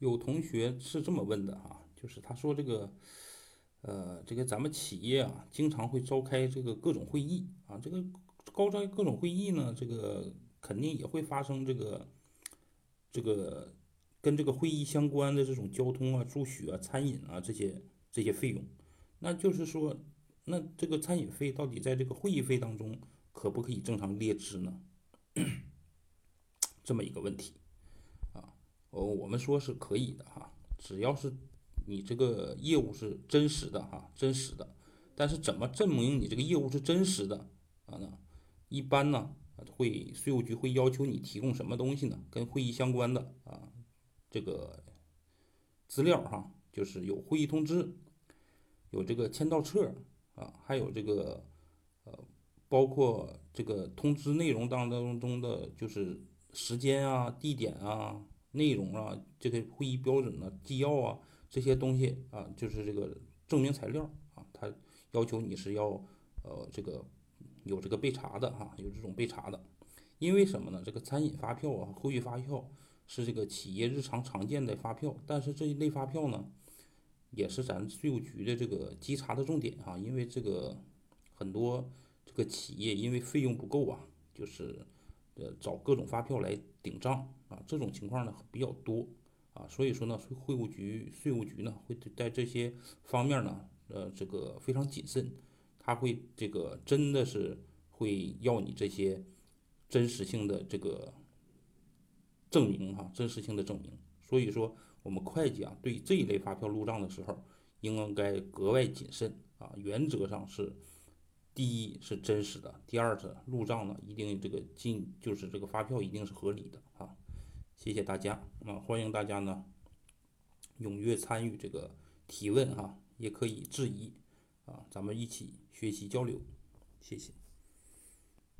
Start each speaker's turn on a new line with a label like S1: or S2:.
S1: 有同学是这么问的哈，就是他说这个，呃，这个咱们企业啊，经常会召开这个各种会议啊，这个高召各种会议呢，这个肯定也会发生这个，这个跟这个会议相关的这种交通啊、住宿啊、餐饮啊这些这些费用。那就是说，那这个餐饮费到底在这个会议费当中可不可以正常列支呢？这么一个问题。哦，我们说是可以的哈，只要是你这个业务是真实的哈，真实的。但是怎么证明你这个业务是真实的啊？呢，一般呢会税务局会要求你提供什么东西呢？跟会议相关的啊，这个资料哈，就是有会议通知，有这个签到册啊，还有这个呃，包括这个通知内容当当中的就是时间啊、地点啊。内容啊，这个会议标准呢、纪要啊，这些东西啊，就是这个证明材料啊，他要求你是要呃这个有这个备查的哈，有这种备查的。因为什么呢？这个餐饮发票啊、会议发票是这个企业日常常见的发票，但是这一类发票呢，也是咱税务局的这个稽查的重点啊。因为这个很多这个企业因为费用不够啊，就是呃找各种发票来顶账。啊，这种情况呢比较多啊，所以说呢，税会务局税务局呢会在这些方面呢，呃，这个非常谨慎，他会这个真的是会要你这些真实性的这个证明哈，真实性的证明。所以说，我们会计啊，对这一类发票入账的时候，应该格外谨慎啊。原则上是，第一是真实的，第二是入账呢一定这个进就是这个发票一定是合理的啊。谢谢大家，啊，欢迎大家呢踊跃参与这个提问哈，也可以质疑啊，咱们一起学习交流，谢谢。